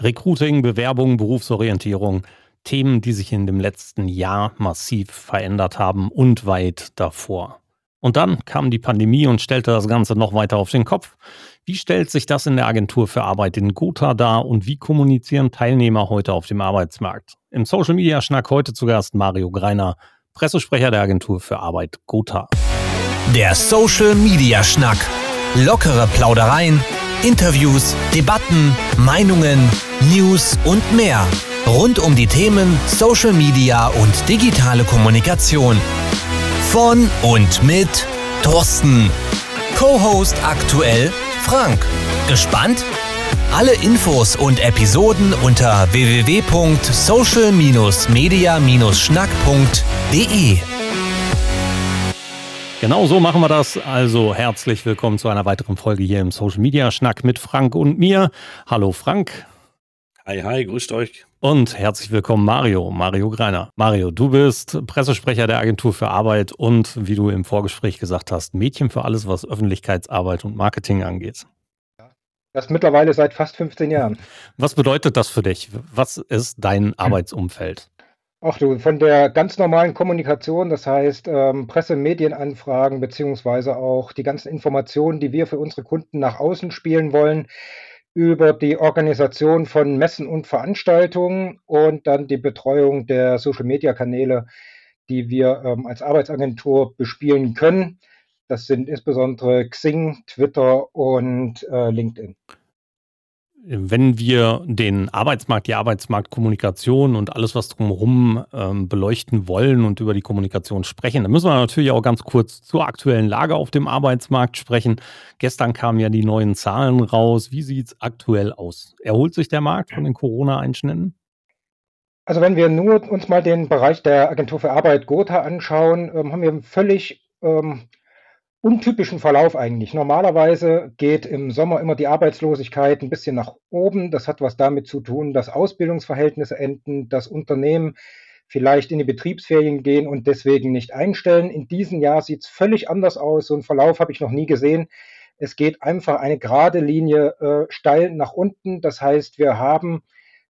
Recruiting, Bewerbung, Berufsorientierung, Themen, die sich in dem letzten Jahr massiv verändert haben und weit davor. Und dann kam die Pandemie und stellte das Ganze noch weiter auf den Kopf. Wie stellt sich das in der Agentur für Arbeit in Gotha dar und wie kommunizieren Teilnehmer heute auf dem Arbeitsmarkt? Im Social Media Schnack heute zu Gast Mario Greiner, Pressesprecher der Agentur für Arbeit Gotha. Der Social Media Schnack. Lockere Plaudereien, Interviews, Debatten, Meinungen, News und mehr. Rund um die Themen Social Media und digitale Kommunikation. Von und mit Thorsten. Co-Host aktuell Frank. Gespannt? Alle Infos und Episoden unter www.social-media-schnack.de. Genau so machen wir das. Also herzlich willkommen zu einer weiteren Folge hier im Social Media Schnack mit Frank und mir. Hallo Frank. Hi, hi, grüßt euch. Und herzlich willkommen Mario, Mario Greiner. Mario, du bist Pressesprecher der Agentur für Arbeit und, wie du im Vorgespräch gesagt hast, Mädchen für alles, was Öffentlichkeitsarbeit und Marketing angeht. Das mittlerweile seit fast 15 Jahren. Was bedeutet das für dich? Was ist dein Arbeitsumfeld? Ach du, von der ganz normalen Kommunikation, das heißt ähm, Presse-, Medienanfragen, beziehungsweise auch die ganzen Informationen, die wir für unsere Kunden nach außen spielen wollen, über die Organisation von Messen und Veranstaltungen und dann die Betreuung der Social-Media-Kanäle, die wir ähm, als Arbeitsagentur bespielen können. Das sind insbesondere Xing, Twitter und äh, LinkedIn wenn wir den Arbeitsmarkt, die Arbeitsmarktkommunikation und alles, was drumherum ähm, beleuchten wollen und über die Kommunikation sprechen, dann müssen wir natürlich auch ganz kurz zur aktuellen Lage auf dem Arbeitsmarkt sprechen. Gestern kamen ja die neuen Zahlen raus. Wie sieht es aktuell aus? Erholt sich der Markt von den Corona-Einschnitten? Also wenn wir nur uns mal den Bereich der Agentur für Arbeit Gotha anschauen, ähm, haben wir völlig ähm, untypischen Verlauf eigentlich. Normalerweise geht im Sommer immer die Arbeitslosigkeit ein bisschen nach oben. Das hat was damit zu tun, dass Ausbildungsverhältnisse enden, dass Unternehmen vielleicht in die Betriebsferien gehen und deswegen nicht einstellen. In diesem Jahr sieht es völlig anders aus. So einen Verlauf habe ich noch nie gesehen. Es geht einfach eine gerade Linie äh, steil nach unten. Das heißt, wir haben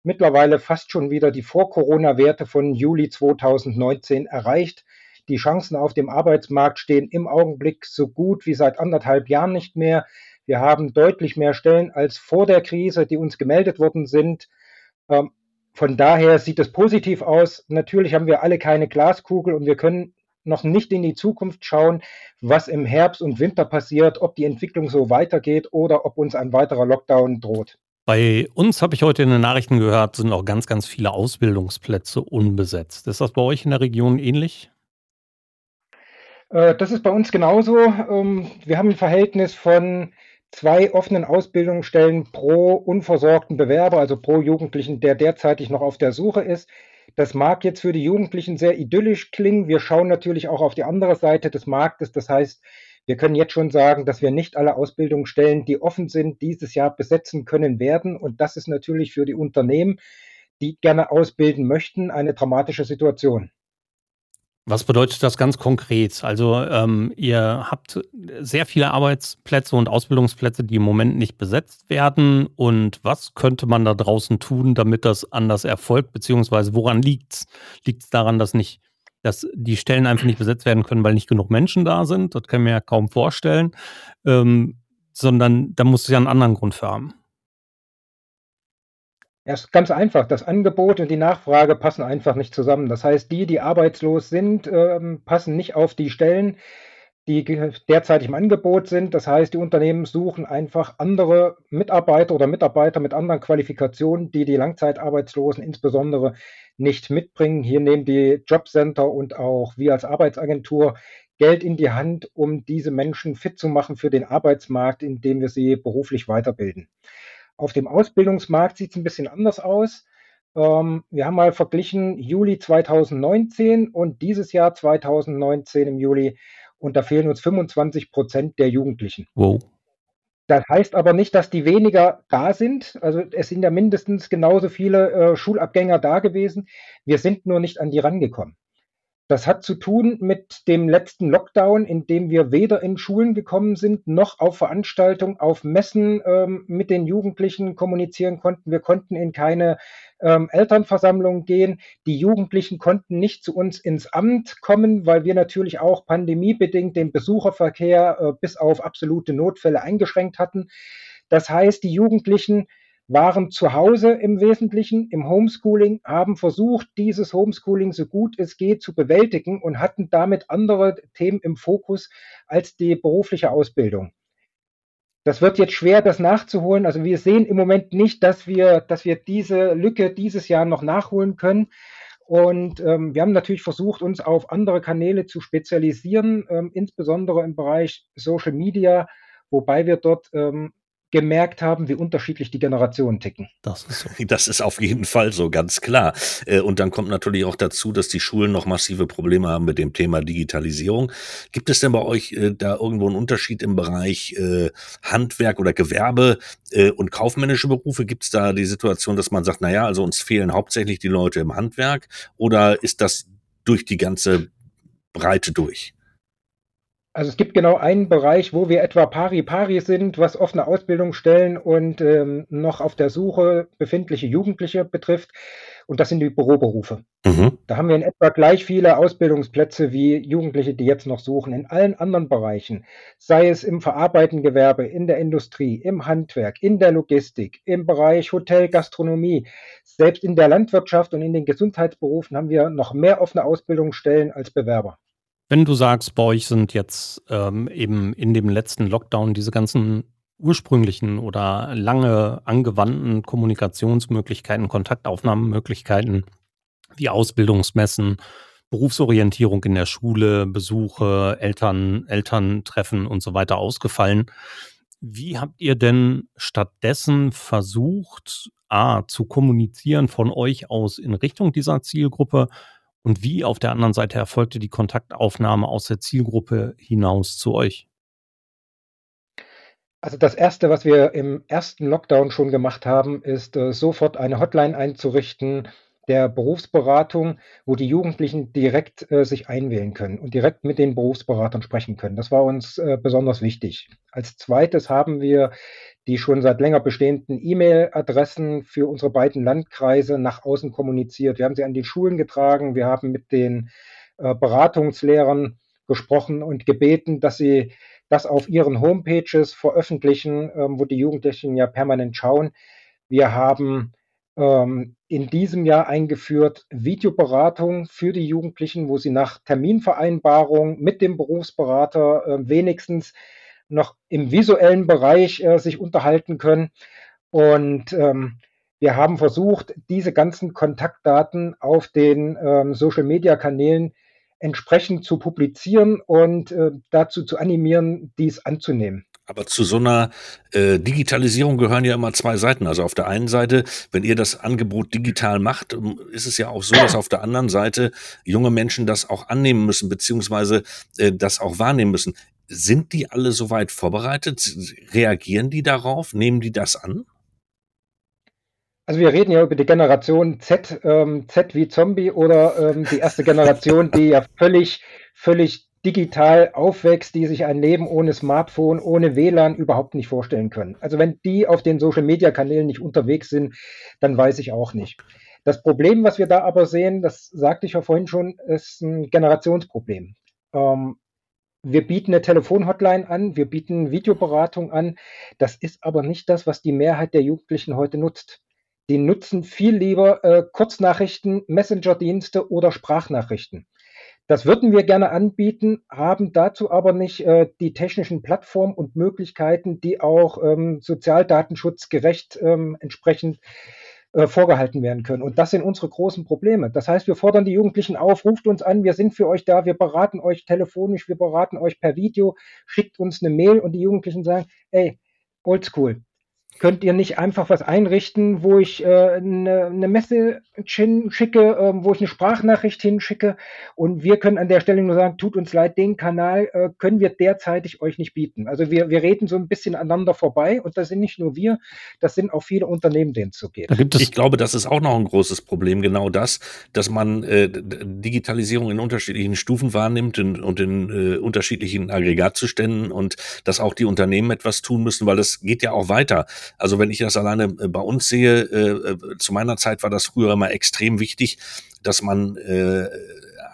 mittlerweile fast schon wieder die Vor-Corona-Werte von Juli 2019 erreicht. Die Chancen auf dem Arbeitsmarkt stehen im Augenblick so gut wie seit anderthalb Jahren nicht mehr. Wir haben deutlich mehr Stellen als vor der Krise, die uns gemeldet worden sind. Ähm, von daher sieht es positiv aus. Natürlich haben wir alle keine Glaskugel und wir können noch nicht in die Zukunft schauen, was im Herbst und Winter passiert, ob die Entwicklung so weitergeht oder ob uns ein weiterer Lockdown droht. Bei uns habe ich heute in den Nachrichten gehört, sind auch ganz, ganz viele Ausbildungsplätze unbesetzt. Ist das bei euch in der Region ähnlich? Äh, das ist bei uns genauso. Ähm, wir haben ein Verhältnis von zwei offenen Ausbildungsstellen pro unversorgten Bewerber, also pro Jugendlichen, der derzeitig noch auf der Suche ist. Das mag jetzt für die Jugendlichen sehr idyllisch klingen. Wir schauen natürlich auch auf die andere Seite des Marktes. Das heißt, wir können jetzt schon sagen, dass wir nicht alle Ausbildungsstellen, die offen sind, dieses Jahr besetzen können werden. Und das ist natürlich für die Unternehmen, die gerne ausbilden möchten, eine dramatische Situation. Was bedeutet das ganz konkret? Also ähm, ihr habt sehr viele Arbeitsplätze und Ausbildungsplätze, die im Moment nicht besetzt werden. Und was könnte man da draußen tun, damit das anders erfolgt? Beziehungsweise woran liegt es? Liegt es daran, dass nicht, dass die Stellen einfach nicht besetzt werden können, weil nicht genug Menschen da sind? Das kann ich mir ja kaum vorstellen. Ähm, sondern da muss es ja einen anderen Grund für haben. Ist ganz einfach. Das Angebot und die Nachfrage passen einfach nicht zusammen. Das heißt, die, die arbeitslos sind, ähm, passen nicht auf die Stellen, die derzeit im Angebot sind. Das heißt, die Unternehmen suchen einfach andere Mitarbeiter oder Mitarbeiter mit anderen Qualifikationen, die die Langzeitarbeitslosen insbesondere nicht mitbringen. Hier nehmen die Jobcenter und auch wir als Arbeitsagentur Geld in die Hand, um diese Menschen fit zu machen für den Arbeitsmarkt, indem wir sie beruflich weiterbilden. Auf dem Ausbildungsmarkt sieht es ein bisschen anders aus. Ähm, wir haben mal verglichen Juli 2019 und dieses Jahr 2019 im Juli und da fehlen uns 25 Prozent der Jugendlichen. Wow. Das heißt aber nicht, dass die weniger da sind. Also es sind ja mindestens genauso viele äh, Schulabgänger da gewesen. Wir sind nur nicht an die rangekommen. Das hat zu tun mit dem letzten Lockdown, in dem wir weder in Schulen gekommen sind, noch auf Veranstaltungen, auf Messen ähm, mit den Jugendlichen kommunizieren konnten. Wir konnten in keine ähm, Elternversammlung gehen. Die Jugendlichen konnten nicht zu uns ins Amt kommen, weil wir natürlich auch pandemiebedingt den Besucherverkehr äh, bis auf absolute Notfälle eingeschränkt hatten. Das heißt, die Jugendlichen waren zu Hause im Wesentlichen im Homeschooling, haben versucht, dieses Homeschooling so gut es geht zu bewältigen und hatten damit andere Themen im Fokus als die berufliche Ausbildung. Das wird jetzt schwer, das nachzuholen. Also wir sehen im Moment nicht, dass wir, dass wir diese Lücke dieses Jahr noch nachholen können. Und ähm, wir haben natürlich versucht, uns auf andere Kanäle zu spezialisieren, ähm, insbesondere im Bereich Social Media, wobei wir dort ähm, gemerkt haben, wie unterschiedlich die Generationen ticken. Das ist so. Das ist auf jeden Fall so, ganz klar. Äh, und dann kommt natürlich auch dazu, dass die Schulen noch massive Probleme haben mit dem Thema Digitalisierung. Gibt es denn bei euch äh, da irgendwo einen Unterschied im Bereich äh, Handwerk oder Gewerbe und kaufmännische Berufe? Gibt es da die Situation, dass man sagt, naja, also uns fehlen hauptsächlich die Leute im Handwerk oder ist das durch die ganze Breite durch? Also es gibt genau einen Bereich, wo wir etwa pari pari sind, was offene Ausbildungsstellen und ähm, noch auf der Suche befindliche Jugendliche betrifft. Und das sind die Büroberufe. Mhm. Da haben wir in etwa gleich viele Ausbildungsplätze wie Jugendliche, die jetzt noch suchen. In allen anderen Bereichen, sei es im verarbeitenden Gewerbe, in der Industrie, im Handwerk, in der Logistik, im Bereich Hotel, Gastronomie, selbst in der Landwirtschaft und in den Gesundheitsberufen haben wir noch mehr offene Ausbildungsstellen als Bewerber. Wenn du sagst, bei euch sind jetzt ähm, eben in dem letzten Lockdown diese ganzen ursprünglichen oder lange angewandten Kommunikationsmöglichkeiten, Kontaktaufnahmemöglichkeiten wie Ausbildungsmessen, Berufsorientierung in der Schule, Besuche, Eltern, Elterntreffen und so weiter ausgefallen. Wie habt ihr denn stattdessen versucht, A, zu kommunizieren von euch aus in Richtung dieser Zielgruppe und wie auf der anderen Seite erfolgte die Kontaktaufnahme aus der Zielgruppe hinaus zu euch? Also das Erste, was wir im ersten Lockdown schon gemacht haben, ist äh, sofort eine Hotline einzurichten, der Berufsberatung, wo die Jugendlichen direkt äh, sich einwählen können und direkt mit den Berufsberatern sprechen können. Das war uns äh, besonders wichtig. Als zweites haben wir die schon seit länger bestehenden E-Mail-Adressen für unsere beiden Landkreise nach außen kommuniziert. Wir haben sie an die Schulen getragen, wir haben mit den äh, Beratungslehrern gesprochen und gebeten, dass sie das auf ihren Homepages veröffentlichen, ähm, wo die Jugendlichen ja permanent schauen. Wir haben ähm, in diesem Jahr eingeführt Videoberatung für die Jugendlichen, wo sie nach Terminvereinbarung mit dem Berufsberater äh, wenigstens noch im visuellen Bereich äh, sich unterhalten können. Und ähm, wir haben versucht, diese ganzen Kontaktdaten auf den ähm, Social-Media-Kanälen entsprechend zu publizieren und äh, dazu zu animieren, dies anzunehmen. Aber zu so einer äh, Digitalisierung gehören ja immer zwei Seiten. Also auf der einen Seite, wenn ihr das Angebot digital macht, ähm, ist es ja auch so, dass auf der anderen Seite junge Menschen das auch annehmen müssen, beziehungsweise äh, das auch wahrnehmen müssen. Sind die alle soweit vorbereitet? Reagieren die darauf? Nehmen die das an? Also wir reden ja über die Generation Z, ähm, Z wie Zombie oder ähm, die erste Generation, die ja völlig, völlig digital aufwächst, die sich ein Leben ohne Smartphone, ohne WLAN überhaupt nicht vorstellen können. Also wenn die auf den Social-Media-Kanälen nicht unterwegs sind, dann weiß ich auch nicht. Das Problem, was wir da aber sehen, das sagte ich ja vorhin schon, ist ein Generationsproblem. Ähm, wir bieten eine Telefonhotline an, wir bieten Videoberatung an. Das ist aber nicht das, was die Mehrheit der Jugendlichen heute nutzt. Die nutzen viel lieber äh, Kurznachrichten, Messenger-Dienste oder Sprachnachrichten. Das würden wir gerne anbieten, haben dazu aber nicht äh, die technischen Plattformen und Möglichkeiten, die auch ähm, sozialdatenschutzgerecht ähm, entsprechend äh, vorgehalten werden können. Und das sind unsere großen Probleme. Das heißt, wir fordern die Jugendlichen auf, ruft uns an, wir sind für euch da, wir beraten euch telefonisch, wir beraten euch per Video, schickt uns eine Mail und die Jugendlichen sagen, ey, oldschool. Könnt ihr nicht einfach was einrichten, wo ich äh, eine, eine Messe schicke, äh, wo ich eine Sprachnachricht hinschicke und wir können an der Stelle nur sagen, tut uns leid, den Kanal äh, können wir derzeitig euch nicht bieten. Also wir, wir reden so ein bisschen aneinander vorbei und das sind nicht nur wir, das sind auch viele Unternehmen, denen es so geht. ich glaube, das ist auch noch ein großes Problem, genau das, dass man äh, Digitalisierung in unterschiedlichen Stufen wahrnimmt und, und in äh, unterschiedlichen Aggregatzuständen und dass auch die Unternehmen etwas tun müssen, weil das geht ja auch weiter. Also wenn ich das alleine äh, bei uns sehe, äh, äh, zu meiner Zeit war das früher immer extrem wichtig, dass man äh,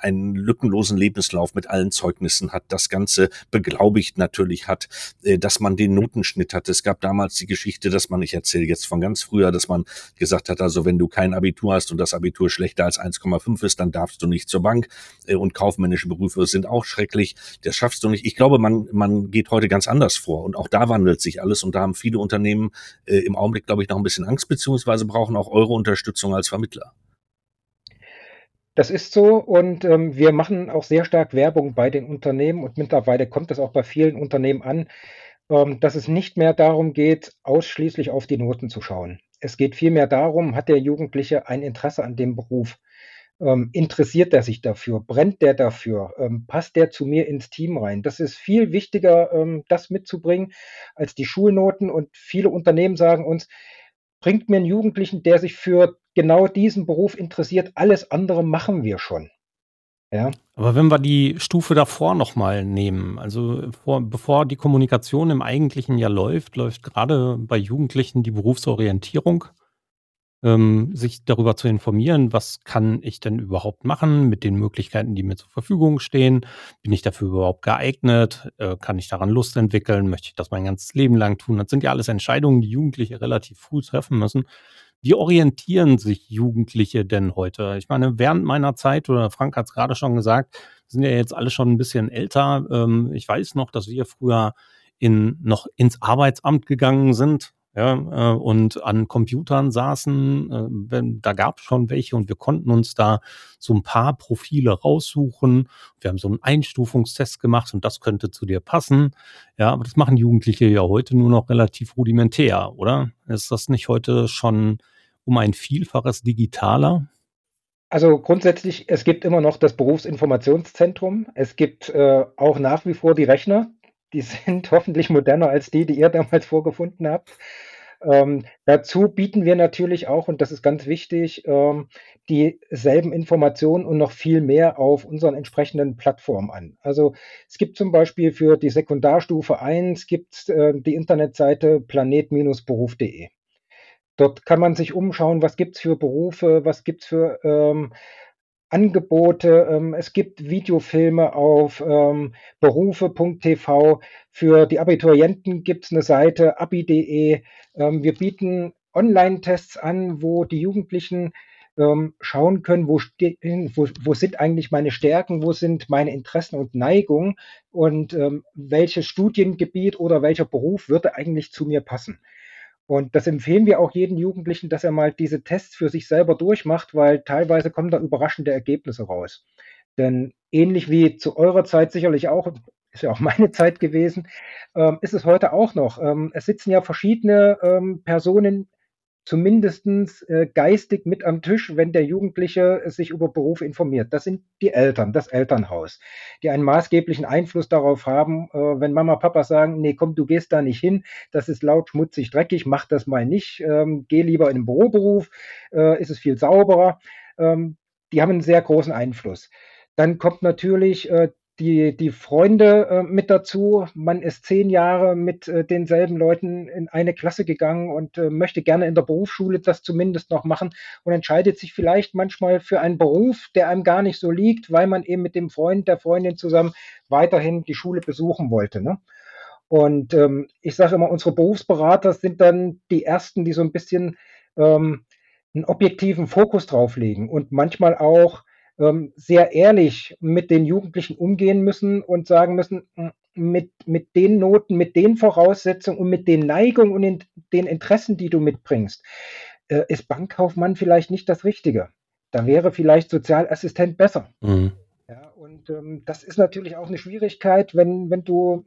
einen lückenlosen Lebenslauf mit allen Zeugnissen hat, das Ganze beglaubigt natürlich hat, äh, dass man den Notenschnitt hat. Es gab damals die Geschichte, dass man, ich erzähle jetzt von ganz früher, dass man gesagt hat, also wenn du kein Abitur hast und das Abitur schlechter als 1,5 ist, dann darfst du nicht zur Bank äh, und kaufmännische Berufe sind auch schrecklich. Das schaffst du nicht. Ich glaube, man, man geht heute ganz anders vor und auch da wandelt sich alles und da haben viele Unternehmen äh, im Augenblick, glaube ich, noch ein bisschen Angst beziehungsweise brauchen auch eure Unterstützung als Vermittler. Das ist so und ähm, wir machen auch sehr stark Werbung bei den Unternehmen und mittlerweile kommt es auch bei vielen Unternehmen an, ähm, dass es nicht mehr darum geht, ausschließlich auf die Noten zu schauen. Es geht vielmehr darum, hat der Jugendliche ein Interesse an dem Beruf? Ähm, interessiert er sich dafür? Brennt der dafür? Ähm, passt der zu mir ins Team rein? Das ist viel wichtiger, ähm, das mitzubringen als die Schulnoten. Und viele Unternehmen sagen uns, bringt mir einen Jugendlichen, der sich für genau diesen Beruf interessiert. Alles andere machen wir schon. Ja. Aber wenn wir die Stufe davor nochmal nehmen, also vor, bevor die Kommunikation im eigentlichen Jahr läuft, läuft gerade bei Jugendlichen die Berufsorientierung ähm, sich darüber zu informieren, was kann ich denn überhaupt machen mit den Möglichkeiten, die mir zur Verfügung stehen? Bin ich dafür überhaupt geeignet? Äh, kann ich daran Lust entwickeln? Möchte ich das mein ganzes Leben lang tun? Das sind ja alles Entscheidungen, die Jugendliche relativ früh treffen müssen. Wie orientieren sich Jugendliche denn heute? Ich meine, während meiner Zeit, oder Frank hat es gerade schon gesagt, sind ja jetzt alle schon ein bisschen älter. Ähm, ich weiß noch, dass wir früher in, noch ins Arbeitsamt gegangen sind ja, äh, und an Computern saßen. Äh, wenn, da gab es schon welche und wir konnten uns da so ein paar Profile raussuchen. Wir haben so einen Einstufungstest gemacht und das könnte zu dir passen. Ja, aber das machen Jugendliche ja heute nur noch relativ rudimentär, oder? Ist das nicht heute schon um ein Vielfaches digitaler? Also grundsätzlich, es gibt immer noch das Berufsinformationszentrum. Es gibt äh, auch nach wie vor die Rechner, die sind hoffentlich moderner als die, die ihr damals vorgefunden habt. Ähm, dazu bieten wir natürlich auch, und das ist ganz wichtig, ähm, dieselben Informationen und noch viel mehr auf unseren entsprechenden Plattformen an. Also es gibt zum Beispiel für die Sekundarstufe 1 gibt äh, die Internetseite planet-beruf.de. Dort kann man sich umschauen, was gibt es für Berufe, was gibt es für ähm, Angebote. Ähm, es gibt Videofilme auf ähm, berufe.tv. Für die Abiturienten gibt es eine Seite abi.de. Ähm, wir bieten Online-Tests an, wo die Jugendlichen ähm, schauen können, wo, wo, wo, sind eigentlich meine Stärken, wo sind meine Interessen und Neigungen und ähm, welches Studiengebiet oder welcher Beruf würde eigentlich zu mir passen. Und das empfehlen wir auch jedem Jugendlichen, dass er mal diese Tests für sich selber durchmacht, weil teilweise kommen da überraschende Ergebnisse raus. Denn ähnlich wie zu eurer Zeit sicherlich auch, ist ja auch meine Zeit gewesen, ähm, ist es heute auch noch. Ähm, es sitzen ja verschiedene ähm, Personen zumindestens äh, geistig mit am Tisch, wenn der Jugendliche sich über Beruf informiert. Das sind die Eltern, das Elternhaus, die einen maßgeblichen Einfluss darauf haben, äh, wenn Mama, Papa sagen, nee, komm, du gehst da nicht hin, das ist laut, schmutzig, dreckig, mach das mal nicht, ähm, geh lieber in den Büroberuf, äh, ist es viel sauberer. Ähm, die haben einen sehr großen Einfluss. Dann kommt natürlich äh, die, die Freunde äh, mit dazu. Man ist zehn Jahre mit äh, denselben Leuten in eine Klasse gegangen und äh, möchte gerne in der Berufsschule das zumindest noch machen und entscheidet sich vielleicht manchmal für einen Beruf, der einem gar nicht so liegt, weil man eben mit dem Freund, der Freundin zusammen weiterhin die Schule besuchen wollte. Ne? Und ähm, ich sage immer, unsere Berufsberater sind dann die Ersten, die so ein bisschen ähm, einen objektiven Fokus drauflegen und manchmal auch ähm, sehr ehrlich mit den Jugendlichen umgehen müssen und sagen müssen, hm, mit, mit den Noten, mit den Voraussetzungen und mit den Neigungen und in, den Interessen, die du mitbringst, äh, ist Bankkaufmann vielleicht nicht das Richtige. Da wäre vielleicht Sozialassistent besser. Mhm. Ja, und ähm, das ist natürlich auch eine Schwierigkeit, wenn, wenn du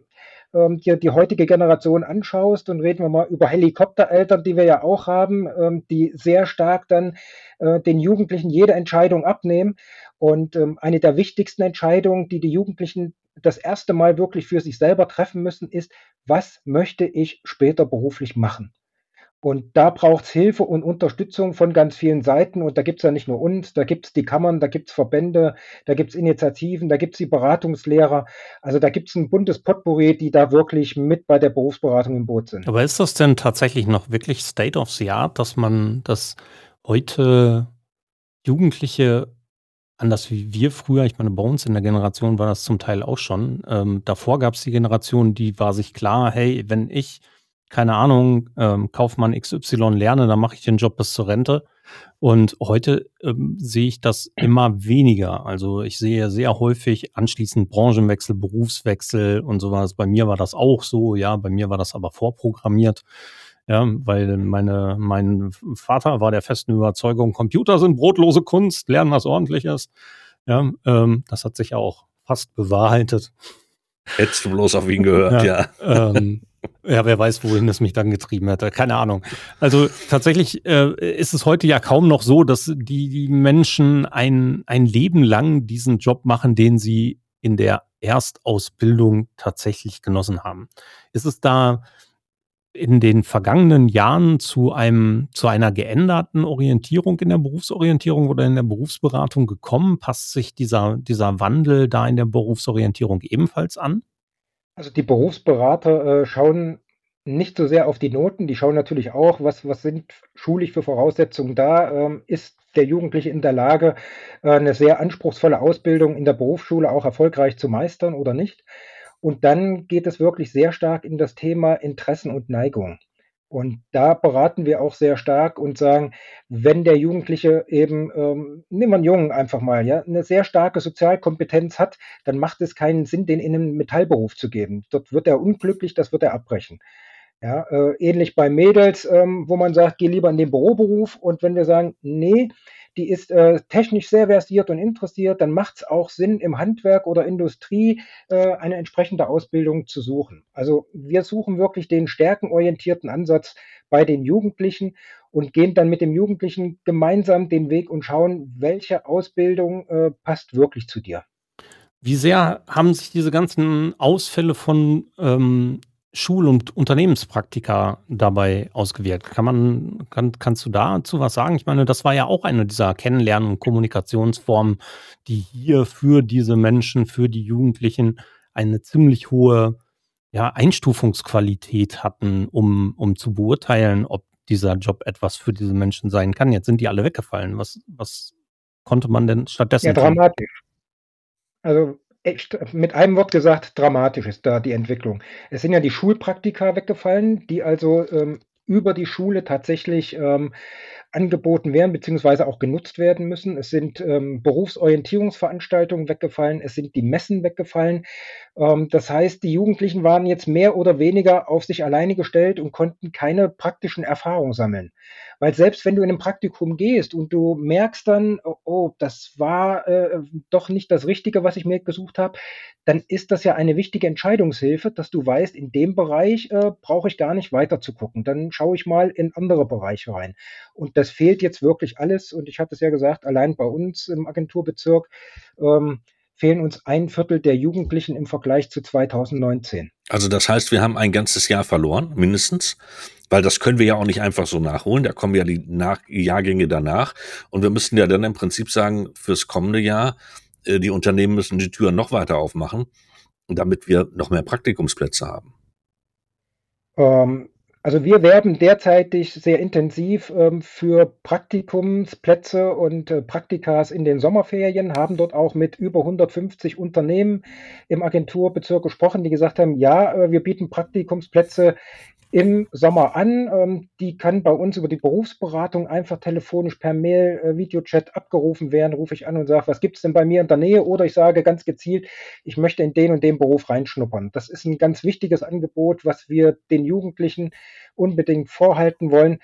ähm, dir die heutige Generation anschaust und reden wir mal über Helikoptereltern, die wir ja auch haben, ähm, die sehr stark dann äh, den Jugendlichen jede Entscheidung abnehmen. Und ähm, eine der wichtigsten Entscheidungen, die die Jugendlichen das erste Mal wirklich für sich selber treffen müssen, ist, was möchte ich später beruflich machen? Und da braucht es Hilfe und Unterstützung von ganz vielen Seiten. Und da gibt es ja nicht nur uns, da gibt es die Kammern, da gibt es Verbände, da gibt es Initiativen, da gibt es die Beratungslehrer. Also da gibt es ein buntes Potpourri, die da wirklich mit bei der Berufsberatung im Boot sind. Aber ist das denn tatsächlich noch wirklich State of the Art, dass man, dass heute Jugendliche anders wie wir früher, ich meine, bei uns in der Generation war das zum Teil auch schon. Ähm, davor gab es die Generation, die war sich klar, hey, wenn ich keine Ahnung, ähm, Kaufmann XY lerne, dann mache ich den Job bis zur Rente. Und heute ähm, sehe ich das immer weniger. Also ich sehe sehr häufig anschließend Branchenwechsel, Berufswechsel und sowas. Bei mir war das auch so, ja, bei mir war das aber vorprogrammiert. Ja, weil meine, mein Vater war der festen Überzeugung, Computer sind brotlose Kunst, lernen was ordentliches. Ja, ähm, das hat sich ja auch fast bewahrheitet. Hättest du bloß auf ihn gehört, ja. ja. Ähm, ja, wer weiß, wohin das mich dann getrieben hätte. Keine Ahnung. Also tatsächlich äh, ist es heute ja kaum noch so, dass die, die Menschen ein, ein Leben lang diesen Job machen, den sie in der Erstausbildung tatsächlich genossen haben. Ist es da in den vergangenen Jahren zu einem, zu einer geänderten Orientierung in der Berufsorientierung oder in der Berufsberatung gekommen? Passt sich dieser, dieser Wandel da in der Berufsorientierung ebenfalls an? Also die Berufsberater äh, schauen nicht so sehr auf die Noten, die schauen natürlich auch, was, was sind schulisch für Voraussetzungen da. Ähm, ist der Jugendliche in der Lage, äh, eine sehr anspruchsvolle Ausbildung in der Berufsschule auch erfolgreich zu meistern oder nicht? Und dann geht es wirklich sehr stark in das Thema Interessen und Neigung. Und da beraten wir auch sehr stark und sagen, wenn der Jugendliche eben, ähm, nehmen wir einen Jungen einfach mal, ja, eine sehr starke Sozialkompetenz hat, dann macht es keinen Sinn, den in einen Metallberuf zu geben. Dort wird er unglücklich, das wird er abbrechen. Ja, äh, ähnlich bei Mädels, ähm, wo man sagt, geh lieber in den Büroberuf. Und wenn wir sagen, nee, die ist äh, technisch sehr versiert und interessiert, dann macht es auch Sinn, im Handwerk oder Industrie äh, eine entsprechende Ausbildung zu suchen. Also wir suchen wirklich den stärkenorientierten Ansatz bei den Jugendlichen und gehen dann mit dem Jugendlichen gemeinsam den Weg und schauen, welche Ausbildung äh, passt wirklich zu dir. Wie sehr haben sich diese ganzen Ausfälle von ähm, Schul- und Unternehmenspraktika dabei ausgewirkt? Kann man, kann, kannst du dazu was sagen? Ich meine, das war ja auch eine dieser Kennenlernen- und Kommunikationsformen, die hier für diese Menschen, für die Jugendlichen eine ziemlich hohe ja, Einstufungsqualität hatten, um, um zu beurteilen, ob dieser Job etwas für diese Menschen sein kann. Jetzt sind die alle weggefallen. Was, was konnte man denn stattdessen? Ja, dramatisch. Also echt, mit einem Wort gesagt, dramatisch ist da die Entwicklung. Es sind ja die Schulpraktika weggefallen, die also ähm, über die Schule tatsächlich ähm, angeboten werden, beziehungsweise auch genutzt werden müssen. Es sind ähm, Berufsorientierungsveranstaltungen weggefallen, es sind die Messen weggefallen. Ähm, das heißt, die Jugendlichen waren jetzt mehr oder weniger auf sich alleine gestellt und konnten keine praktischen Erfahrungen sammeln. Weil selbst wenn du in ein Praktikum gehst und du merkst dann, oh, das war äh, doch nicht das Richtige, was ich mir gesucht habe, dann ist das ja eine wichtige Entscheidungshilfe, dass du weißt, in dem Bereich äh, brauche ich gar nicht weiter zu gucken. Dann schaue ich mal in andere Bereiche rein. Und das fehlt jetzt wirklich alles. Und ich hatte es ja gesagt, allein bei uns im Agenturbezirk ähm, fehlen uns ein Viertel der Jugendlichen im Vergleich zu 2019. Also das heißt, wir haben ein ganzes Jahr verloren, mindestens, weil das können wir ja auch nicht einfach so nachholen. Da kommen ja die Nach Jahrgänge danach. Und wir müssen ja dann im Prinzip sagen, fürs kommende Jahr, äh, die Unternehmen müssen die Türen noch weiter aufmachen, damit wir noch mehr Praktikumsplätze haben. Ähm, also wir werben derzeitig sehr intensiv ähm, für Praktikumsplätze und äh, Praktikas in den Sommerferien, haben dort auch mit über 150 Unternehmen im Agenturbezirk gesprochen, die gesagt haben, ja, äh, wir bieten Praktikumsplätze im Sommer an. Ähm, die kann bei uns über die Berufsberatung einfach telefonisch per Mail, äh, Videochat abgerufen werden. Rufe ich an und sage, was gibt es denn bei mir in der Nähe? Oder ich sage ganz gezielt, ich möchte in den und den Beruf reinschnuppern. Das ist ein ganz wichtiges Angebot, was wir den Jugendlichen unbedingt vorhalten wollen.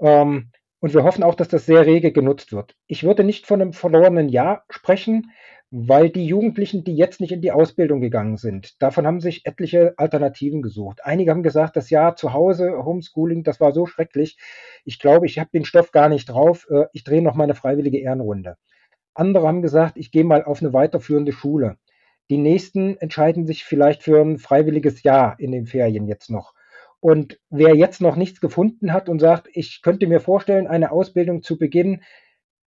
Ähm, und wir hoffen auch, dass das sehr rege genutzt wird. Ich würde nicht von einem verlorenen Jahr sprechen, weil die Jugendlichen, die jetzt nicht in die Ausbildung gegangen sind, davon haben sich etliche Alternativen gesucht. Einige haben gesagt, das Jahr zu Hause, Homeschooling, das war so schrecklich. Ich glaube, ich habe den Stoff gar nicht drauf. Äh, ich drehe noch mal eine freiwillige Ehrenrunde. Andere haben gesagt, ich gehe mal auf eine weiterführende Schule. Die nächsten entscheiden sich vielleicht für ein freiwilliges Jahr in den Ferien jetzt noch. Und wer jetzt noch nichts gefunden hat und sagt, ich könnte mir vorstellen, eine Ausbildung zu beginnen,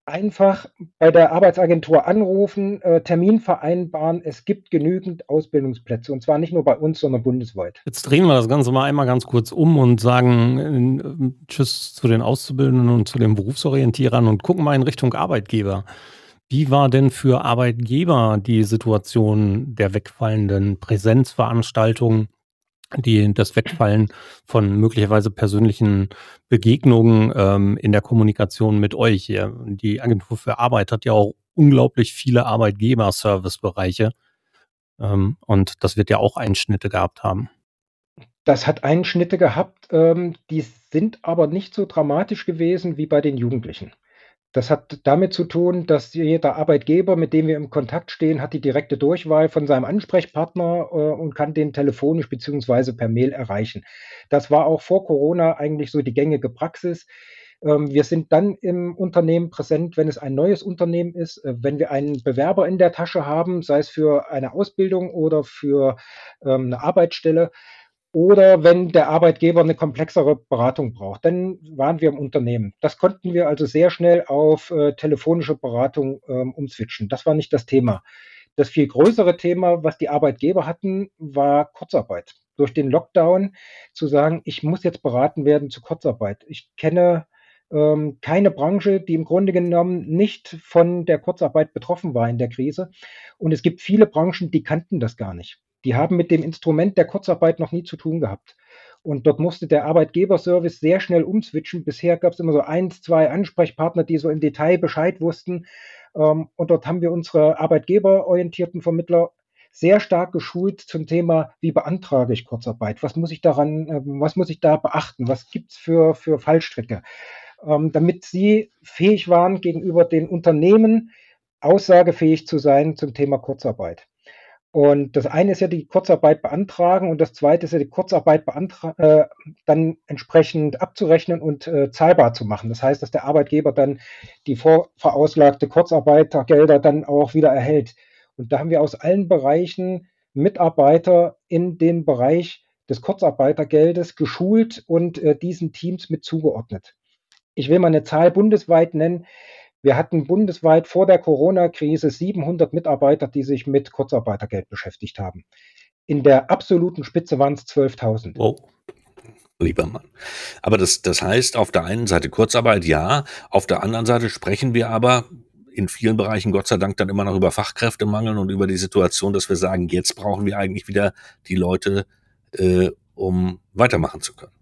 einfach bei der Arbeitsagentur anrufen, äh, Termin vereinbaren. Es gibt genügend Ausbildungsplätze und zwar nicht nur bei uns, sondern bundesweit. Jetzt drehen wir das Ganze mal einmal ganz kurz um und sagen äh, Tschüss zu den Auszubildenden und zu den Berufsorientierern und gucken mal in Richtung Arbeitgeber. Wie war denn für Arbeitgeber die Situation der wegfallenden Präsenzveranstaltungen die das Wegfallen von möglicherweise persönlichen Begegnungen ähm, in der Kommunikation mit euch. hier. Die Agentur für Arbeit hat ja auch unglaublich viele Arbeitgeber-Service-Bereiche ähm, und das wird ja auch Einschnitte gehabt haben. Das hat Einschnitte gehabt, ähm, die sind aber nicht so dramatisch gewesen wie bei den Jugendlichen. Das hat damit zu tun, dass jeder Arbeitgeber, mit dem wir im Kontakt stehen, hat die direkte Durchwahl von seinem Ansprechpartner äh, und kann den telefonisch beziehungsweise per Mail erreichen. Das war auch vor Corona eigentlich so die gängige Praxis. Ähm, wir sind dann im Unternehmen präsent, wenn es ein neues Unternehmen ist, äh, wenn wir einen Bewerber in der Tasche haben, sei es für eine Ausbildung oder für ähm, eine Arbeitsstelle oder wenn der Arbeitgeber eine komplexere Beratung braucht, dann waren wir im Unternehmen. Das konnten wir also sehr schnell auf äh, telefonische Beratung ähm, umswitchen. Das war nicht das Thema. Das viel größere Thema, was die Arbeitgeber hatten, war Kurzarbeit. Durch den Lockdown zu sagen, ich muss jetzt beraten werden zu Kurzarbeit. Ich kenne ähm, keine Branche, die im Grunde genommen nicht von der Kurzarbeit betroffen war in der Krise. Und es gibt viele Branchen, die kannten das gar nicht. Die haben mit dem Instrument der Kurzarbeit noch nie zu tun gehabt. Und dort musste der Arbeitgeberservice sehr schnell umswitchen. Bisher gab es immer so eins, zwei Ansprechpartner, die so im Detail Bescheid wussten. Ähm, und dort haben wir unsere arbeitgeberorientierten Vermittler sehr stark geschult zum Thema, wie beantrage ich Kurzarbeit? Was muss ich daran, ähm, was muss ich da beachten? Was gibt's für, für Fallstricke? Ähm, damit sie fähig waren, gegenüber den Unternehmen aussagefähig zu sein zum Thema Kurzarbeit. Und das eine ist ja die Kurzarbeit beantragen und das zweite ist ja die Kurzarbeit äh, dann entsprechend abzurechnen und äh, zahlbar zu machen. Das heißt, dass der Arbeitgeber dann die vorverauslagte Kurzarbeitergelder dann auch wieder erhält. Und da haben wir aus allen Bereichen Mitarbeiter in den Bereich des Kurzarbeitergeldes geschult und äh, diesen Teams mit zugeordnet. Ich will mal eine Zahl bundesweit nennen. Wir hatten bundesweit vor der Corona-Krise 700 Mitarbeiter, die sich mit Kurzarbeitergeld beschäftigt haben. In der absoluten Spitze waren es 12.000. Wow. Lieber Mann. Aber das, das heißt, auf der einen Seite Kurzarbeit, ja. Auf der anderen Seite sprechen wir aber in vielen Bereichen Gott sei Dank dann immer noch über Fachkräftemangel und über die Situation, dass wir sagen, jetzt brauchen wir eigentlich wieder die Leute, äh, um weitermachen zu können.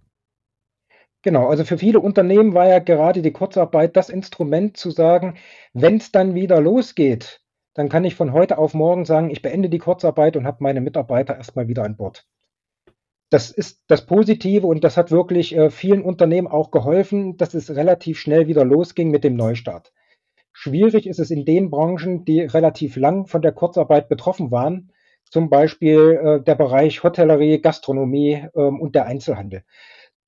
Genau, also für viele Unternehmen war ja gerade die Kurzarbeit das Instrument zu sagen, wenn es dann wieder losgeht, dann kann ich von heute auf morgen sagen, ich beende die Kurzarbeit und habe meine Mitarbeiter erstmal wieder an Bord. Das ist das Positive und das hat wirklich äh, vielen Unternehmen auch geholfen, dass es relativ schnell wieder losging mit dem Neustart. Schwierig ist es in den Branchen, die relativ lang von der Kurzarbeit betroffen waren, zum Beispiel äh, der Bereich Hotellerie, Gastronomie ähm, und der Einzelhandel.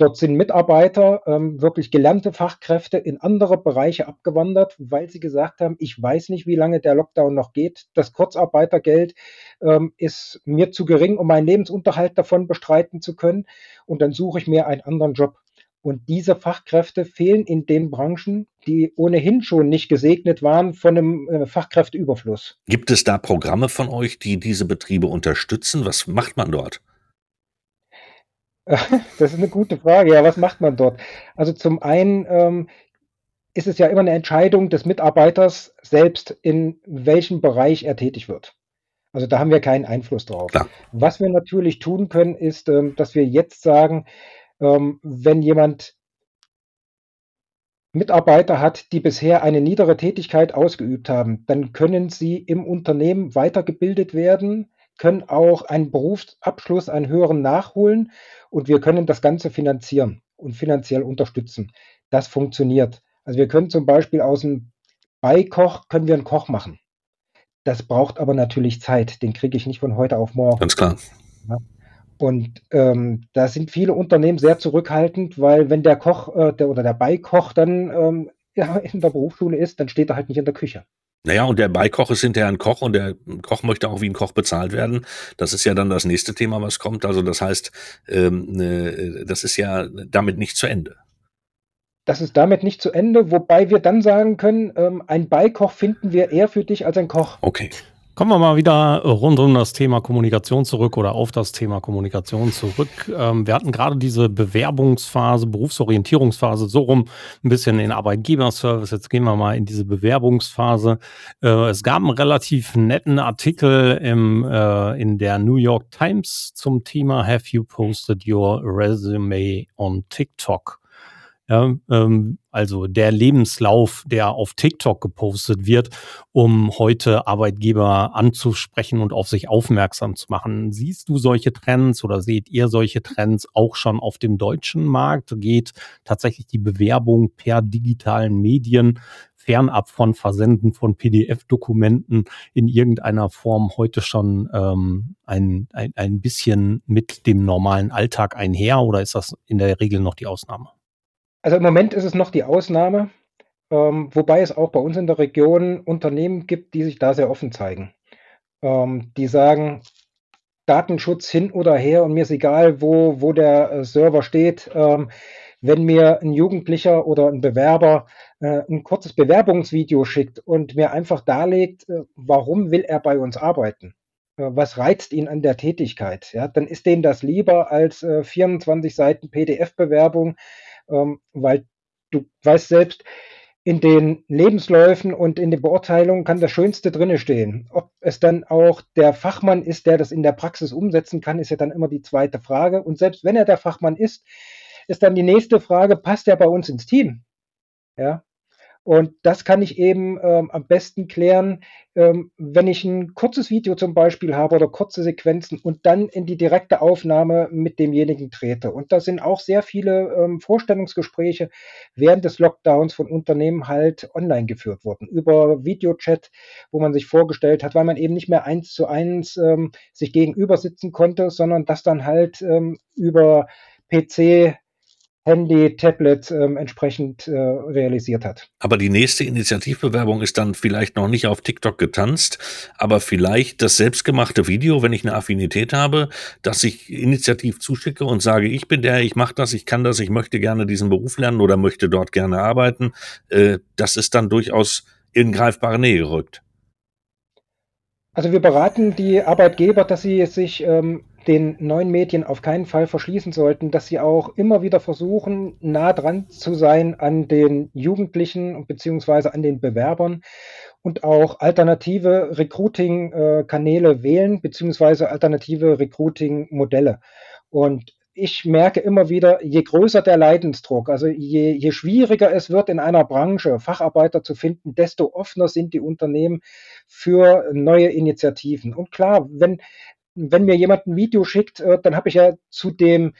Dort sind Mitarbeiter, ähm, wirklich gelernte Fachkräfte in andere Bereiche abgewandert, weil sie gesagt haben, ich weiß nicht, wie lange der Lockdown noch geht. Das Kurzarbeitergeld ähm, ist mir zu gering, um meinen Lebensunterhalt davon bestreiten zu können. Und dann suche ich mir einen anderen Job. Und diese Fachkräfte fehlen in den Branchen, die ohnehin schon nicht gesegnet waren von einem äh, Fachkräfteüberfluss. Gibt es da Programme von euch, die diese Betriebe unterstützen? Was macht man dort? Das ist eine gute Frage. Ja, was macht man dort? Also zum einen ähm, ist es ja immer eine Entscheidung des Mitarbeiters selbst, in welchem Bereich er tätig wird. Also da haben wir keinen Einfluss drauf. Klar. Was wir natürlich tun können, ist, ähm, dass wir jetzt sagen, ähm, wenn jemand Mitarbeiter hat, die bisher eine niedere Tätigkeit ausgeübt haben, dann können sie im Unternehmen weitergebildet werden, können auch einen Berufsabschluss, einen höheren nachholen und wir können das Ganze finanzieren und finanziell unterstützen. Das funktioniert. Also wir können zum Beispiel aus dem Beikoch können wir einen Koch machen. Das braucht aber natürlich Zeit. Den kriege ich nicht von heute auf morgen. Ganz klar. Ja. Und ähm, da sind viele Unternehmen sehr zurückhaltend, weil wenn der Koch äh, der, oder der Beikoch dann ähm, ja, in der Berufsschule ist, dann steht er halt nicht in der Küche. Naja, und der Beikoch ist hinterher ein Koch und der Koch möchte auch wie ein Koch bezahlt werden. Das ist ja dann das nächste Thema, was kommt. Also das heißt, ähm, äh, das ist ja damit nicht zu Ende. Das ist damit nicht zu Ende, wobei wir dann sagen können, ähm, ein Beikoch finden wir eher für dich als ein Koch. Okay. Kommen wir mal wieder rund um das Thema Kommunikation zurück oder auf das Thema Kommunikation zurück. Ähm, wir hatten gerade diese Bewerbungsphase, Berufsorientierungsphase, so rum ein bisschen in Arbeitgeberservice. Jetzt gehen wir mal in diese Bewerbungsphase. Äh, es gab einen relativ netten Artikel im, äh, in der New York Times zum Thema Have you posted your resume on TikTok? Ja, ähm, also der Lebenslauf, der auf TikTok gepostet wird, um heute Arbeitgeber anzusprechen und auf sich aufmerksam zu machen. Siehst du solche Trends oder seht ihr solche Trends auch schon auf dem deutschen Markt? Geht tatsächlich die Bewerbung per digitalen Medien fernab von Versenden von PDF-Dokumenten in irgendeiner Form heute schon ähm, ein, ein, ein bisschen mit dem normalen Alltag einher oder ist das in der Regel noch die Ausnahme? Also im Moment ist es noch die Ausnahme, ähm, wobei es auch bei uns in der Region Unternehmen gibt, die sich da sehr offen zeigen. Ähm, die sagen, Datenschutz hin oder her und mir ist egal, wo, wo der äh, Server steht. Ähm, wenn mir ein Jugendlicher oder ein Bewerber äh, ein kurzes Bewerbungsvideo schickt und mir einfach darlegt, äh, warum will er bei uns arbeiten, äh, was reizt ihn an der Tätigkeit, ja, dann ist denen das lieber als äh, 24 Seiten PDF-Bewerbung, ähm, weil du weißt selbst, in den Lebensläufen und in den Beurteilungen kann das Schönste drinne stehen. Ob es dann auch der Fachmann ist, der das in der Praxis umsetzen kann, ist ja dann immer die zweite Frage. Und selbst wenn er der Fachmann ist, ist dann die nächste Frage, passt er bei uns ins Team? Ja, und das kann ich eben ähm, am besten klären, ähm, wenn ich ein kurzes Video zum Beispiel habe oder kurze Sequenzen und dann in die direkte Aufnahme mit demjenigen trete. Und da sind auch sehr viele ähm, Vorstellungsgespräche während des Lockdowns von Unternehmen halt online geführt worden. Über Videochat, wo man sich vorgestellt hat, weil man eben nicht mehr eins zu eins ähm, sich gegenüber sitzen konnte, sondern das dann halt ähm, über PC Handy, Tablet ähm, entsprechend äh, realisiert hat. Aber die nächste Initiativbewerbung ist dann vielleicht noch nicht auf TikTok getanzt, aber vielleicht das selbstgemachte Video, wenn ich eine Affinität habe, dass ich initiativ zuschicke und sage, ich bin der, ich mache das, ich kann das, ich möchte gerne diesen Beruf lernen oder möchte dort gerne arbeiten. Äh, das ist dann durchaus in greifbare Nähe gerückt. Also wir beraten die Arbeitgeber, dass sie sich ähm, den neuen Medien auf keinen Fall verschließen sollten, dass sie auch immer wieder versuchen, nah dran zu sein an den Jugendlichen beziehungsweise an den Bewerbern und auch alternative Recruiting-Kanäle wählen beziehungsweise alternative Recruiting-Modelle. Und ich merke immer wieder, je größer der Leidensdruck, also je, je schwieriger es wird in einer Branche, Facharbeiter zu finden, desto offener sind die Unternehmen für neue Initiativen. Und klar, wenn, wenn mir jemand ein Video schickt, äh, dann habe ich ja zu dem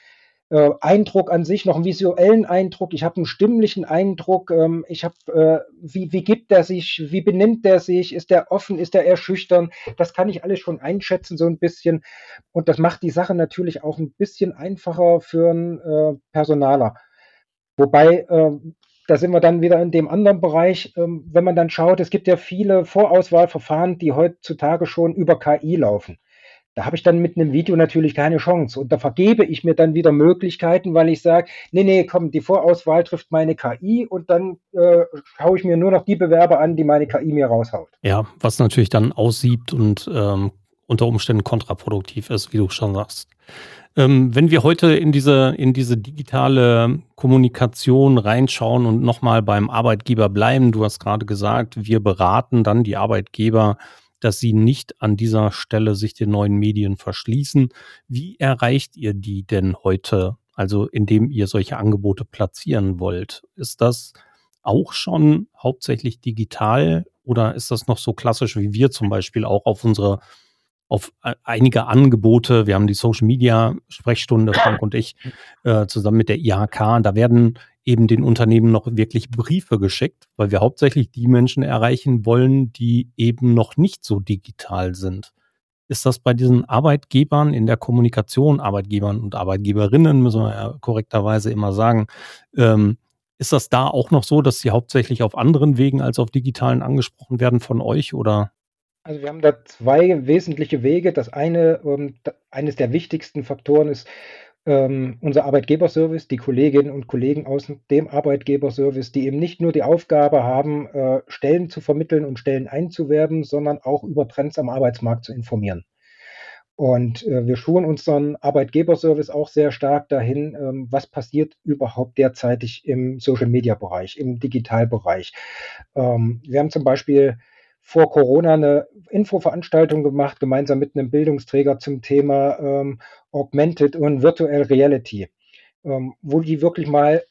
äh, Eindruck an sich noch einen visuellen Eindruck, ich habe einen stimmlichen Eindruck, ähm, ich habe, äh, wie, wie gibt er sich, wie benimmt er sich, ist er offen, ist er eher schüchtern, das kann ich alles schon einschätzen so ein bisschen. Und das macht die Sache natürlich auch ein bisschen einfacher für einen Personaler. Wobei, äh, da sind wir dann wieder in dem anderen Bereich, ähm, wenn man dann schaut, es gibt ja viele Vorauswahlverfahren, die heutzutage schon über KI laufen. Da habe ich dann mit einem Video natürlich keine Chance. Und da vergebe ich mir dann wieder Möglichkeiten, weil ich sage, nee, nee, komm, die Vorauswahl trifft meine KI und dann äh, schaue ich mir nur noch die Bewerber an, die meine KI mir raushaut. Ja, was natürlich dann aussiebt und ähm, unter Umständen kontraproduktiv ist, wie du schon sagst. Ähm, wenn wir heute in diese, in diese digitale Kommunikation reinschauen und nochmal beim Arbeitgeber bleiben, du hast gerade gesagt, wir beraten dann die Arbeitgeber, dass sie nicht an dieser Stelle sich den neuen Medien verschließen. Wie erreicht ihr die denn heute? Also indem ihr solche Angebote platzieren wollt. Ist das auch schon hauptsächlich digital oder ist das noch so klassisch, wie wir zum Beispiel auch auf unsere auf einige Angebote. Wir haben die Social Media Sprechstunde, Frank und ich, äh, zusammen mit der IHK. Da werden eben den Unternehmen noch wirklich Briefe geschickt, weil wir hauptsächlich die Menschen erreichen wollen, die eben noch nicht so digital sind. Ist das bei diesen Arbeitgebern in der Kommunikation, Arbeitgebern und Arbeitgeberinnen, müssen wir ja korrekterweise immer sagen, ähm, ist das da auch noch so, dass sie hauptsächlich auf anderen Wegen als auf digitalen angesprochen werden von euch oder? Also wir haben da zwei wesentliche Wege. Das eine, ähm, eines der wichtigsten Faktoren ist ähm, unser Arbeitgeberservice, die Kolleginnen und Kollegen aus dem Arbeitgeberservice, die eben nicht nur die Aufgabe haben, äh, Stellen zu vermitteln und Stellen einzuwerben, sondern auch über Trends am Arbeitsmarkt zu informieren. Und äh, wir schulen unseren Arbeitgeberservice auch sehr stark dahin, ähm, was passiert überhaupt derzeitig im Social-Media-Bereich, im Digitalbereich. Ähm, wir haben zum Beispiel vor Corona eine Infoveranstaltung gemacht, gemeinsam mit einem Bildungsträger zum Thema ähm, Augmented und Virtual Reality, ähm, wo die wirklich mal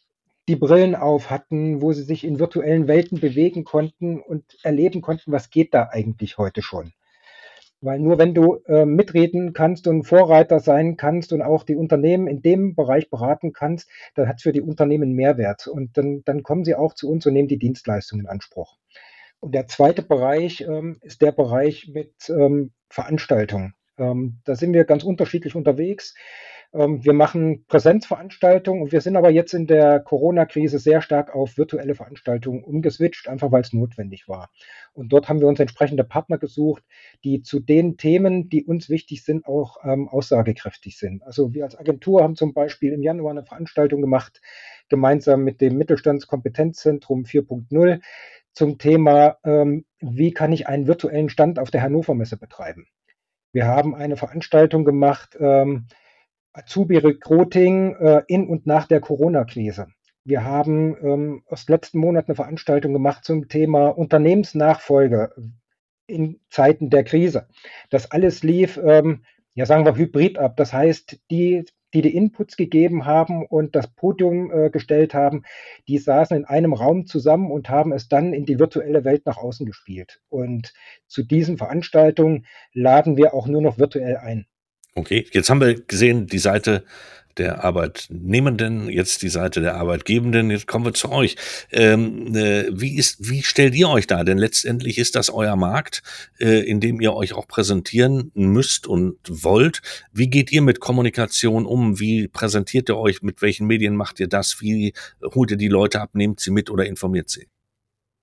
die Brillen auf hatten, wo sie sich in virtuellen Welten bewegen konnten und erleben konnten, was geht da eigentlich heute schon. Weil nur wenn du äh, mitreden kannst und Vorreiter sein kannst und auch die Unternehmen in dem Bereich beraten kannst, dann hat es für die Unternehmen Mehrwert. Und dann, dann kommen sie auch zu uns und nehmen die Dienstleistung in Anspruch. Und der zweite Bereich ähm, ist der Bereich mit ähm, Veranstaltungen. Ähm, da sind wir ganz unterschiedlich unterwegs. Ähm, wir machen Präsenzveranstaltungen und wir sind aber jetzt in der Corona-Krise sehr stark auf virtuelle Veranstaltungen umgeswitcht, einfach weil es notwendig war. Und dort haben wir uns entsprechende Partner gesucht, die zu den Themen, die uns wichtig sind, auch ähm, aussagekräftig sind. Also wir als Agentur haben zum Beispiel im Januar eine Veranstaltung gemacht, gemeinsam mit dem Mittelstandskompetenzzentrum 4.0 zum Thema, ähm, wie kann ich einen virtuellen Stand auf der Hannover Messe betreiben. Wir haben eine Veranstaltung gemacht, ähm, Azubi Recruiting äh, in und nach der Corona-Krise. Wir haben ähm, aus letzten Monat eine Veranstaltung gemacht zum Thema Unternehmensnachfolge in Zeiten der Krise. Das alles lief, ähm, ja sagen wir, hybrid ab. Das heißt, die die die Inputs gegeben haben und das Podium äh, gestellt haben, die saßen in einem Raum zusammen und haben es dann in die virtuelle Welt nach außen gespielt. Und zu diesen Veranstaltungen laden wir auch nur noch virtuell ein. Okay, jetzt haben wir gesehen, die Seite der Arbeitnehmenden, jetzt die Seite der Arbeitgebenden. Jetzt kommen wir zu euch. Ähm, äh, wie, ist, wie stellt ihr euch da? Denn letztendlich ist das euer Markt, äh, in dem ihr euch auch präsentieren müsst und wollt. Wie geht ihr mit Kommunikation um? Wie präsentiert ihr euch? Mit welchen Medien macht ihr das? Wie holt ihr die Leute ab? Nehmt sie mit oder informiert sie?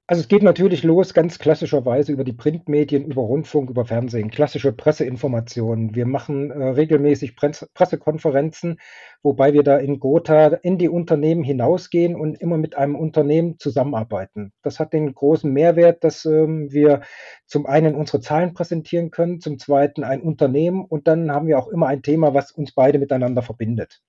Also es geht natürlich los ganz klassischerweise über die Printmedien, über Rundfunk, über Fernsehen, klassische Presseinformationen. Wir machen äh, regelmäßig Presse Pressekonferenzen, wobei wir da in Gotha in die Unternehmen hinausgehen und immer mit einem Unternehmen zusammenarbeiten. Das hat den großen Mehrwert, dass ähm, wir zum einen unsere Zahlen präsentieren können, zum zweiten ein Unternehmen und dann haben wir auch immer ein Thema, was uns beide miteinander verbindet.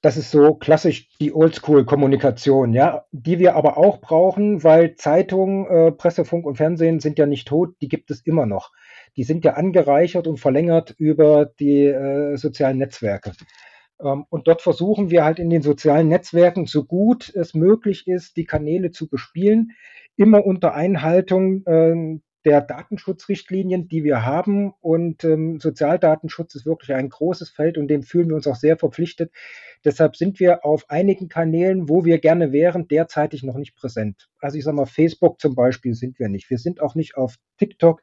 Das ist so klassisch die Oldschool-Kommunikation, ja, die wir aber auch brauchen, weil Zeitungen, äh, Presse, Funk und Fernsehen sind ja nicht tot, die gibt es immer noch. Die sind ja angereichert und verlängert über die äh, sozialen Netzwerke. Ähm, und dort versuchen wir halt in den sozialen Netzwerken, so gut es möglich ist, die Kanäle zu bespielen, immer unter Einhaltung äh, der Datenschutzrichtlinien, die wir haben. Und ähm, Sozialdatenschutz ist wirklich ein großes Feld und dem fühlen wir uns auch sehr verpflichtet. Deshalb sind wir auf einigen Kanälen, wo wir gerne wären, derzeitig noch nicht präsent. Also ich sage mal, Facebook zum Beispiel sind wir nicht. Wir sind auch nicht auf TikTok.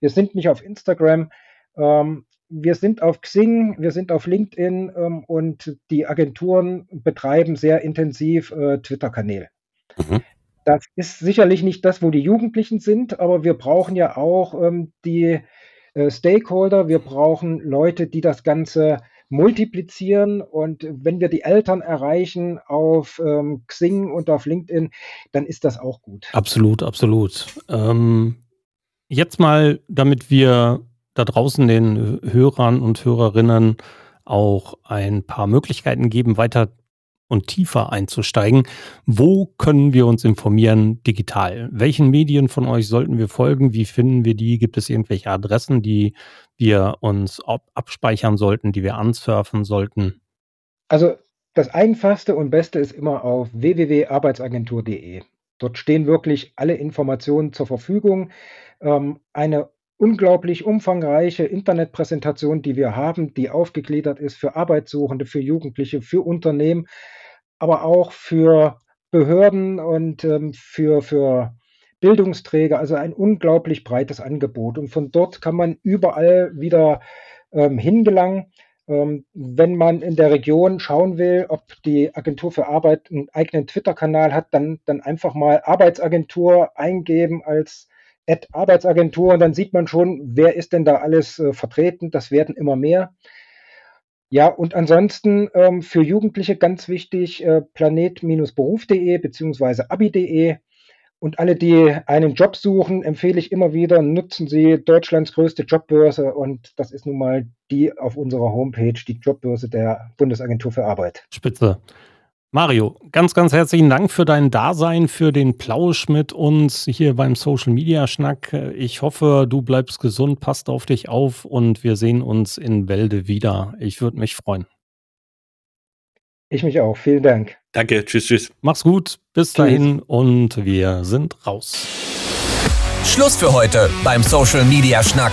Wir sind nicht auf Instagram. Ähm, wir sind auf Xing, wir sind auf LinkedIn ähm, und die Agenturen betreiben sehr intensiv äh, Twitter-Kanäle. Mhm. Das ist sicherlich nicht das, wo die Jugendlichen sind, aber wir brauchen ja auch ähm, die äh, Stakeholder, wir brauchen Leute, die das Ganze multiplizieren und wenn wir die Eltern erreichen auf ähm, Xing und auf LinkedIn, dann ist das auch gut. Absolut, absolut. Ähm, jetzt mal, damit wir da draußen den Hörern und Hörerinnen auch ein paar Möglichkeiten geben, weiter und tiefer einzusteigen. Wo können wir uns informieren digital? Welchen Medien von euch sollten wir folgen? Wie finden wir die? Gibt es irgendwelche Adressen, die wir uns abspeichern sollten, die wir ansurfen sollten? Also das einfachste und beste ist immer auf www.arbeitsagentur.de. Dort stehen wirklich alle Informationen zur Verfügung. Ähm, eine unglaublich umfangreiche Internetpräsentation, die wir haben, die aufgegliedert ist für Arbeitssuchende, für Jugendliche, für Unternehmen aber auch für Behörden und ähm, für, für Bildungsträger, also ein unglaublich breites Angebot. Und von dort kann man überall wieder ähm, hingelangen. Ähm, wenn man in der Region schauen will, ob die Agentur für Arbeit einen eigenen Twitter-Kanal hat, dann, dann einfach mal Arbeitsagentur eingeben als Ad Arbeitsagentur und dann sieht man schon, wer ist denn da alles äh, vertreten. Das werden immer mehr. Ja, und ansonsten ähm, für Jugendliche ganz wichtig, äh, planet-beruf.de bzw. abi.de. Und alle, die einen Job suchen, empfehle ich immer wieder, nutzen Sie Deutschlands größte Jobbörse und das ist nun mal die auf unserer Homepage, die Jobbörse der Bundesagentur für Arbeit. Spitze. Mario, ganz, ganz herzlichen Dank für dein Dasein, für den Plausch mit uns hier beim Social Media Schnack. Ich hoffe, du bleibst gesund, passt auf dich auf und wir sehen uns in Wälde wieder. Ich würde mich freuen. Ich mich auch. Vielen Dank. Danke. Tschüss, tschüss. Mach's gut. Bis dahin und wir sind raus. Schluss für heute beim Social Media Schnack.